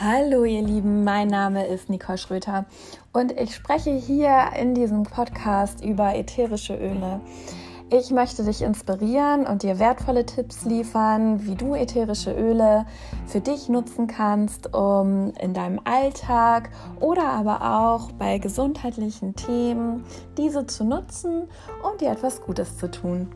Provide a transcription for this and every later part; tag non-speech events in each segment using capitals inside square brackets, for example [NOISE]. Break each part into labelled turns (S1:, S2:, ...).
S1: Hallo ihr Lieben, mein Name ist Nicole Schröter und ich spreche hier in diesem Podcast über ätherische Öle. Ich möchte dich inspirieren und dir wertvolle Tipps liefern, wie du ätherische Öle für dich nutzen kannst, um in deinem Alltag oder aber auch bei gesundheitlichen Themen diese zu nutzen und dir etwas Gutes zu tun.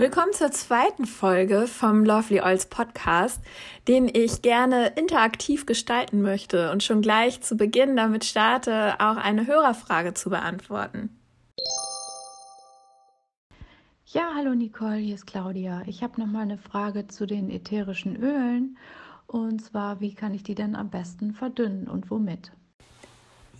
S1: Willkommen zur zweiten Folge vom Lovely Oils Podcast, den ich gerne interaktiv gestalten möchte und schon gleich zu Beginn damit starte, auch eine Hörerfrage zu beantworten.
S2: Ja, hallo Nicole, hier ist Claudia. Ich habe noch mal eine Frage zu den ätherischen Ölen und zwar, wie kann ich die denn am besten verdünnen und womit?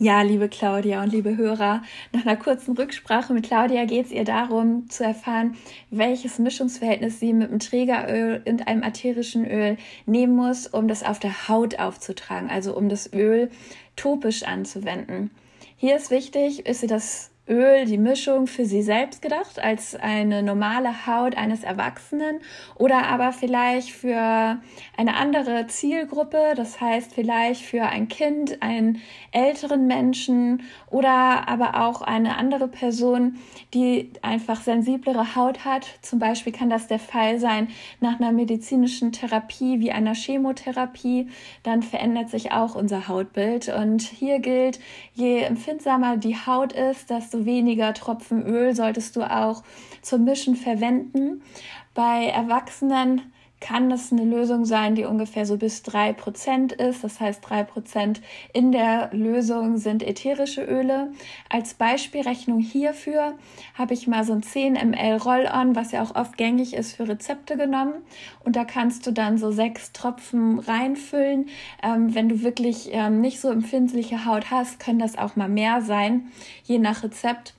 S1: Ja, liebe Claudia und liebe Hörer, nach einer kurzen Rücksprache mit Claudia geht es ihr darum zu erfahren, welches Mischungsverhältnis sie mit einem Trägeröl und einem ätherischen Öl nehmen muss, um das auf der Haut aufzutragen, also um das Öl topisch anzuwenden. Hier ist wichtig, ist sie das Öl, die Mischung für sie selbst gedacht, als eine normale Haut eines Erwachsenen oder aber vielleicht für eine andere Zielgruppe, das heißt vielleicht für ein Kind, einen älteren Menschen oder aber auch eine andere Person, die einfach sensiblere Haut hat. Zum Beispiel kann das der Fall sein nach einer medizinischen Therapie wie einer Chemotherapie. Dann verändert sich auch unser Hautbild. Und hier gilt, je empfindsamer die Haut ist, desto weniger Tropfen Öl solltest du auch zum Mischen verwenden. Bei Erwachsenen kann das eine Lösung sein, die ungefähr so bis drei Prozent ist. Das heißt, drei Prozent in der Lösung sind ätherische Öle. Als Beispielrechnung hierfür habe ich mal so ein 10 ml Roll-On, was ja auch oft gängig ist für Rezepte genommen. Und da kannst du dann so sechs Tropfen reinfüllen. Ähm, wenn du wirklich ähm, nicht so empfindliche Haut hast, können das auch mal mehr sein, je nach Rezept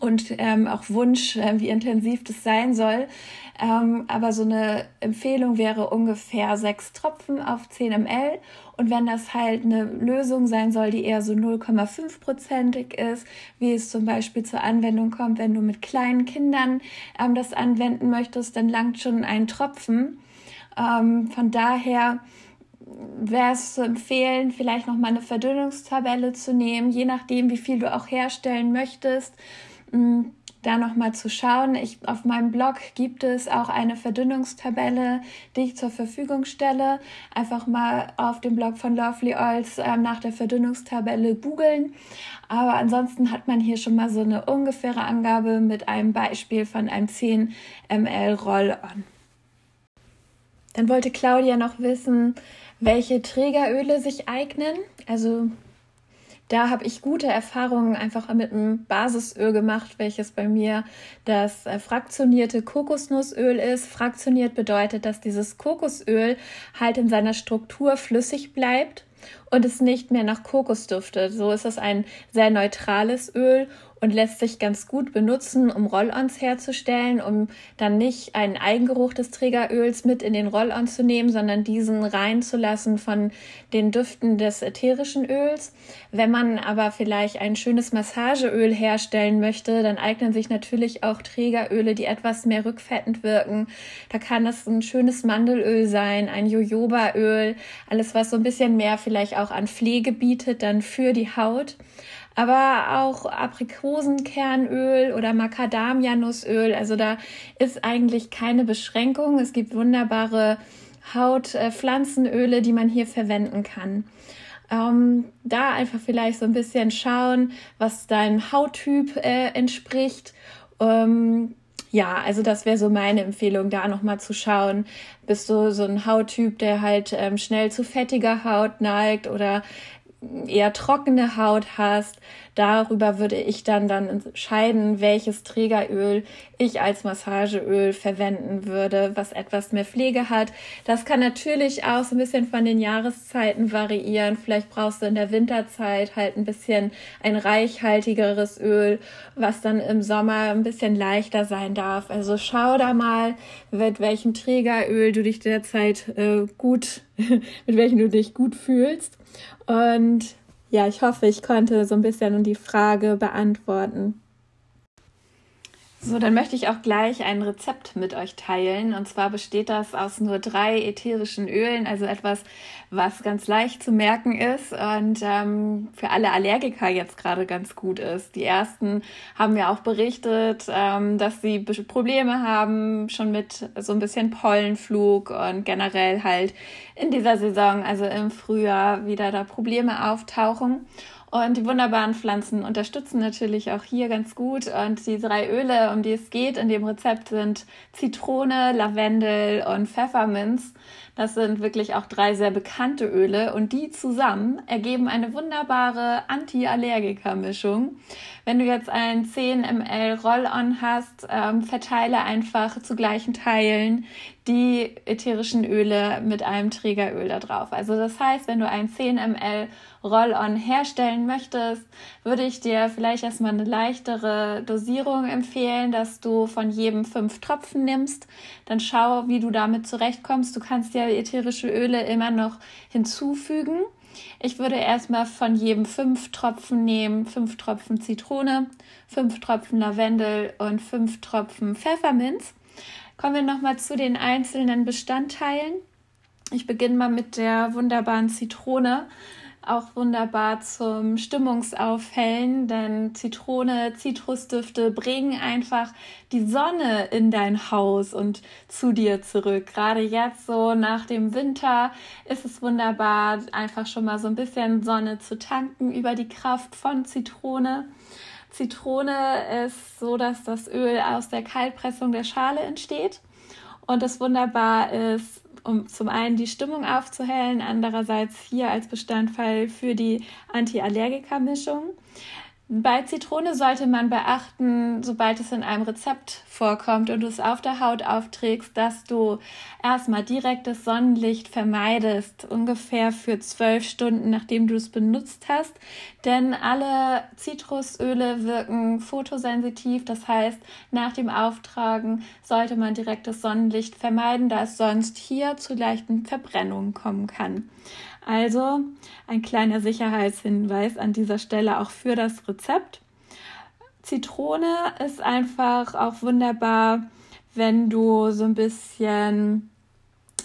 S1: und ähm, auch Wunsch, äh, wie intensiv das sein soll. Ähm, aber so eine Empfehlung wäre ungefähr sechs Tropfen auf 10 ml. Und wenn das halt eine Lösung sein soll, die eher so 0,5-prozentig ist, wie es zum Beispiel zur Anwendung kommt, wenn du mit kleinen Kindern ähm, das anwenden möchtest, dann langt schon ein Tropfen. Ähm, von daher wäre es zu empfehlen, vielleicht noch mal eine Verdünnungstabelle zu nehmen, je nachdem, wie viel du auch herstellen möchtest da nochmal zu schauen. Ich, auf meinem Blog gibt es auch eine Verdünnungstabelle, die ich zur Verfügung stelle. Einfach mal auf dem Blog von Lovely Oils äh, nach der Verdünnungstabelle googeln. Aber ansonsten hat man hier schon mal so eine ungefähre Angabe mit einem Beispiel von einem 10 ml Roll-On. Dann wollte Claudia noch wissen, welche Trägeröle sich eignen. Also da habe ich gute Erfahrungen einfach mit einem Basisöl gemacht, welches bei mir das äh, fraktionierte Kokosnussöl ist. Fraktioniert bedeutet, dass dieses Kokosöl halt in seiner Struktur flüssig bleibt und es nicht mehr nach Kokos duftet. So ist es ein sehr neutrales Öl und lässt sich ganz gut benutzen, um Roll-ons herzustellen, um dann nicht einen Eigengeruch des Trägeröls mit in den Roll-on zu nehmen, sondern diesen reinzulassen von den Düften des ätherischen Öls. Wenn man aber vielleicht ein schönes Massageöl herstellen möchte, dann eignen sich natürlich auch Trägeröle, die etwas mehr rückfettend wirken. Da kann es ein schönes Mandelöl sein, ein Jojobaöl, alles was so ein bisschen mehr vielleicht auch an Pflege bietet dann für die Haut aber auch Aprikosenkernöl oder Macadamianussöl. Also da ist eigentlich keine Beschränkung. Es gibt wunderbare Hautpflanzenöle, die man hier verwenden kann. Ähm, da einfach vielleicht so ein bisschen schauen, was deinem Hauttyp äh, entspricht. Ähm, ja, also das wäre so meine Empfehlung, da nochmal zu schauen. Bist du so ein Hauttyp, der halt ähm, schnell zu fettiger Haut neigt oder eher trockene Haut hast, darüber würde ich dann dann entscheiden, welches Trägeröl ich als Massageöl verwenden würde, was etwas mehr Pflege hat. Das kann natürlich auch so ein bisschen von den Jahreszeiten variieren. Vielleicht brauchst du in der Winterzeit halt ein bisschen ein reichhaltigeres Öl, was dann im Sommer ein bisschen leichter sein darf. Also schau da mal, mit welchem Trägeröl du dich derzeit äh, gut, [LAUGHS] mit welchem du dich gut fühlst. Und ja, ich hoffe, ich konnte so ein bisschen die Frage beantworten. So, dann möchte ich auch gleich ein Rezept mit euch teilen. Und zwar besteht das aus nur drei ätherischen Ölen, also etwas, was ganz leicht zu merken ist und ähm, für alle Allergiker jetzt gerade ganz gut ist. Die ersten haben ja auch berichtet, ähm, dass sie Probleme haben, schon mit so ein bisschen Pollenflug und generell halt in dieser Saison, also im Frühjahr, wieder da Probleme auftauchen. Und die wunderbaren Pflanzen unterstützen natürlich auch hier ganz gut. Und die drei Öle, um die es geht in dem Rezept, sind Zitrone, Lavendel und Pfefferminz. Das sind wirklich auch drei sehr bekannte Öle und die zusammen ergeben eine wunderbare Anti-Allergiker-Mischung. Wenn du jetzt ein 10 ml Roll-On hast, ähm, verteile einfach zu gleichen Teilen die ätherischen Öle mit einem Trägeröl da drauf. Also das heißt, wenn du ein 10 ml Roll-On herstellen möchtest, würde ich dir vielleicht erstmal eine leichtere Dosierung empfehlen, dass du von jedem fünf Tropfen nimmst. Dann schau, wie du damit zurechtkommst. Du kannst ja ätherische Öle immer noch hinzufügen. Ich würde erstmal von jedem fünf Tropfen nehmen, fünf Tropfen Zitrone, fünf Tropfen Lavendel und fünf Tropfen Pfefferminz. Kommen wir nochmal zu den einzelnen Bestandteilen. Ich beginne mal mit der wunderbaren Zitrone auch wunderbar zum Stimmungsaufhellen, denn Zitrone, Zitrusdüfte bringen einfach die Sonne in dein Haus und zu dir zurück. Gerade jetzt so nach dem Winter ist es wunderbar, einfach schon mal so ein bisschen Sonne zu tanken über die Kraft von Zitrone. Zitrone ist so, dass das Öl aus der Kaltpressung der Schale entsteht. Und das wunderbar ist, um zum einen die Stimmung aufzuhellen, andererseits hier als Bestandteil für die Anti-Allergiker-Mischung. Bei Zitrone sollte man beachten, sobald es in einem Rezept vorkommt und du es auf der Haut aufträgst, dass du erstmal direktes Sonnenlicht vermeidest, ungefähr für zwölf Stunden, nachdem du es benutzt hast. Denn alle Zitrusöle wirken fotosensitiv, das heißt, nach dem Auftragen sollte man direktes Sonnenlicht vermeiden, da es sonst hier zu leichten Verbrennungen kommen kann. Also ein kleiner Sicherheitshinweis an dieser Stelle auch für das Rezept. Zitrone ist einfach auch wunderbar, wenn du so ein bisschen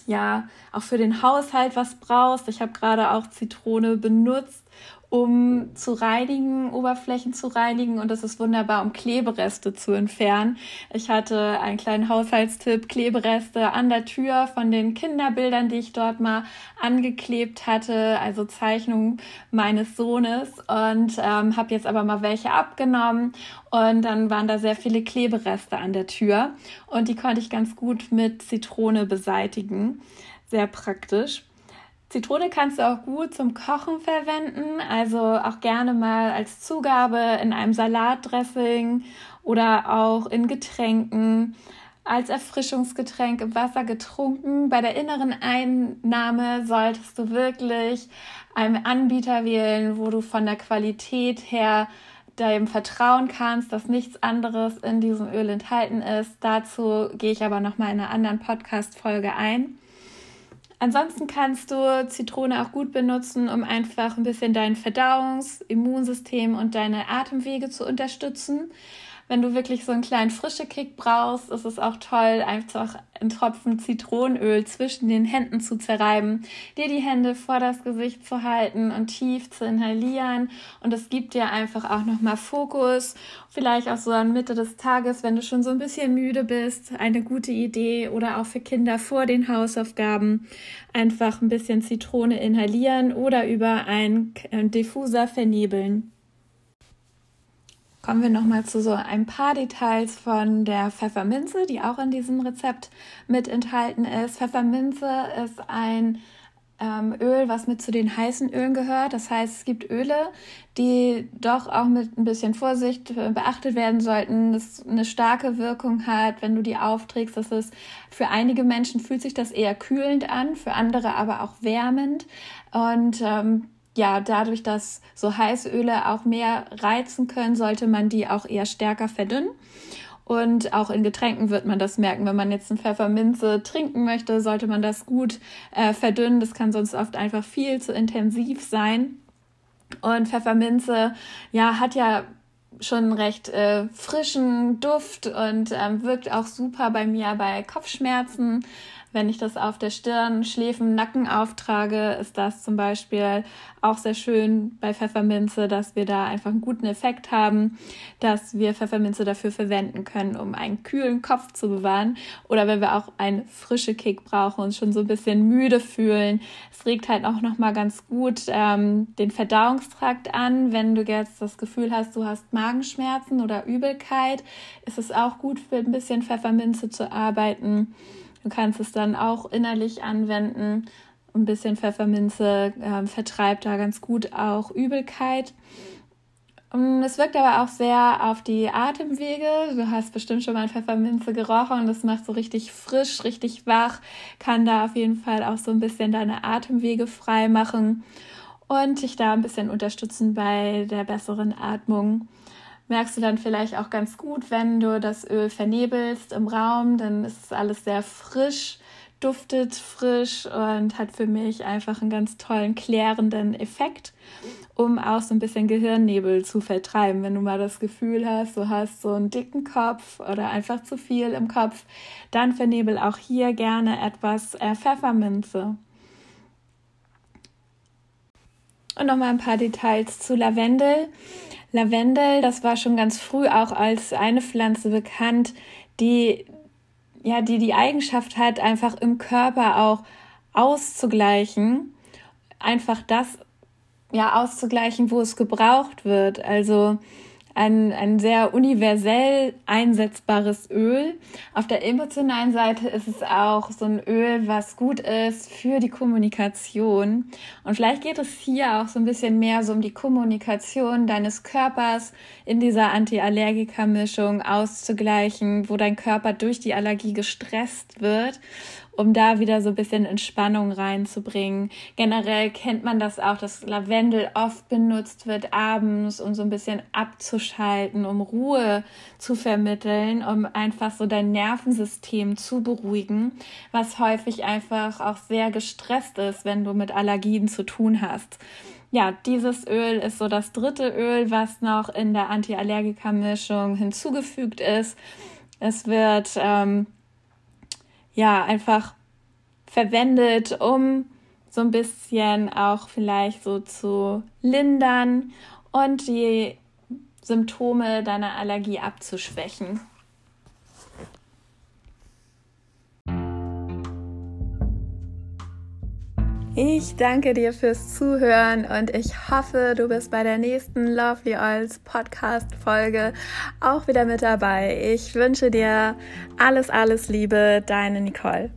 S1: ja auch für den Haushalt was brauchst. Ich habe gerade auch Zitrone benutzt, um zu reinigen, Oberflächen zu reinigen und das ist wunderbar, um Klebereste zu entfernen. Ich hatte einen kleinen Haushaltstipp, Klebereste an der Tür von den Kinderbildern, die ich dort mal angeklebt hatte, also Zeichnungen meines Sohnes und ähm, habe jetzt aber mal welche abgenommen und dann waren da sehr viele Klebereste an der Tür und die konnte ich ganz gut mit Zitrone beseitigen. Sehr praktisch. Zitrone kannst du auch gut zum Kochen verwenden, also auch gerne mal als Zugabe in einem Salatdressing oder auch in Getränken, als Erfrischungsgetränk im Wasser getrunken. Bei der inneren Einnahme solltest du wirklich einen Anbieter wählen, wo du von der Qualität her dem vertrauen kannst, dass nichts anderes in diesem Öl enthalten ist. Dazu gehe ich aber noch mal in einer anderen Podcast Folge ein. Ansonsten kannst du Zitrone auch gut benutzen, um einfach ein bisschen dein Verdauungs-, Immunsystem und deine Atemwege zu unterstützen. Wenn du wirklich so einen kleinen frische Kick brauchst, ist es auch toll, einfach einen Tropfen Zitronenöl zwischen den Händen zu zerreiben, dir die Hände vor das Gesicht zu halten und tief zu inhalieren. Und es gibt dir einfach auch nochmal Fokus. Vielleicht auch so an Mitte des Tages, wenn du schon so ein bisschen müde bist, eine gute Idee oder auch für Kinder vor den Hausaufgaben einfach ein bisschen Zitrone inhalieren oder über einen Diffuser vernebeln. Kommen wir nochmal zu so ein paar Details von der Pfefferminze, die auch in diesem Rezept mit enthalten ist. Pfefferminze ist ein ähm, Öl, was mit zu den heißen Ölen gehört. Das heißt, es gibt Öle, die doch auch mit ein bisschen Vorsicht beachtet werden sollten, das eine starke Wirkung hat, wenn du die aufträgst. Das ist für einige Menschen fühlt sich das eher kühlend an, für andere aber auch wärmend. Und ähm, ja, dadurch, dass so heiße Öle auch mehr reizen können, sollte man die auch eher stärker verdünnen. Und auch in Getränken wird man das merken. Wenn man jetzt eine Pfefferminze trinken möchte, sollte man das gut äh, verdünnen. Das kann sonst oft einfach viel zu intensiv sein. Und Pfefferminze, ja, hat ja schon einen recht äh, frischen Duft und ähm, wirkt auch super bei mir bei Kopfschmerzen. Wenn ich das auf der Stirn, Schläfen, Nacken auftrage, ist das zum Beispiel auch sehr schön bei Pfefferminze, dass wir da einfach einen guten Effekt haben, dass wir Pfefferminze dafür verwenden können, um einen kühlen Kopf zu bewahren oder wenn wir auch einen frische Kick brauchen und schon so ein bisschen müde fühlen. Es regt halt auch nochmal ganz gut ähm, den Verdauungstrakt an. Wenn du jetzt das Gefühl hast, du hast Magenschmerzen oder Übelkeit, ist es auch gut, mit ein bisschen Pfefferminze zu arbeiten. Du kannst es dann auch innerlich anwenden. Ein bisschen Pfefferminze äh, vertreibt da ganz gut auch Übelkeit. Und es wirkt aber auch sehr auf die Atemwege. Du hast bestimmt schon mal Pfefferminze gerochen das macht so richtig frisch, richtig wach, kann da auf jeden Fall auch so ein bisschen deine Atemwege frei machen und dich da ein bisschen unterstützen bei der besseren Atmung merkst du dann vielleicht auch ganz gut, wenn du das Öl vernebelst im Raum, dann ist es alles sehr frisch, duftet frisch und hat für mich einfach einen ganz tollen klärenden Effekt, um auch so ein bisschen Gehirnnebel zu vertreiben. Wenn du mal das Gefühl hast, du hast so einen dicken Kopf oder einfach zu viel im Kopf, dann vernebel auch hier gerne etwas äh, Pfefferminze. Und nochmal ein paar Details zu Lavendel. Lavendel, das war schon ganz früh auch als eine Pflanze bekannt, die ja, die die Eigenschaft hat, einfach im Körper auch auszugleichen, einfach das ja auszugleichen, wo es gebraucht wird. Also ein, ein sehr universell einsetzbares Öl. Auf der emotionalen Seite ist es auch so ein Öl, was gut ist für die Kommunikation. Und vielleicht geht es hier auch so ein bisschen mehr so um die Kommunikation deines Körpers in dieser Antiallergiker-Mischung auszugleichen, wo dein Körper durch die Allergie gestresst wird um da wieder so ein bisschen Entspannung reinzubringen. Generell kennt man das auch, dass Lavendel oft benutzt wird abends, um so ein bisschen abzuschalten, um Ruhe zu vermitteln, um einfach so dein Nervensystem zu beruhigen, was häufig einfach auch sehr gestresst ist, wenn du mit Allergien zu tun hast. Ja, dieses Öl ist so das dritte Öl, was noch in der Antiallergiker-Mischung hinzugefügt ist. Es wird ähm, ja einfach verwendet, um so ein bisschen auch vielleicht so zu lindern und die Symptome deiner Allergie abzuschwächen. Ich danke dir fürs Zuhören und ich hoffe, du bist bei der nächsten Lovely Oils Podcast Folge auch wieder mit dabei. Ich wünsche dir alles, alles Liebe, deine Nicole.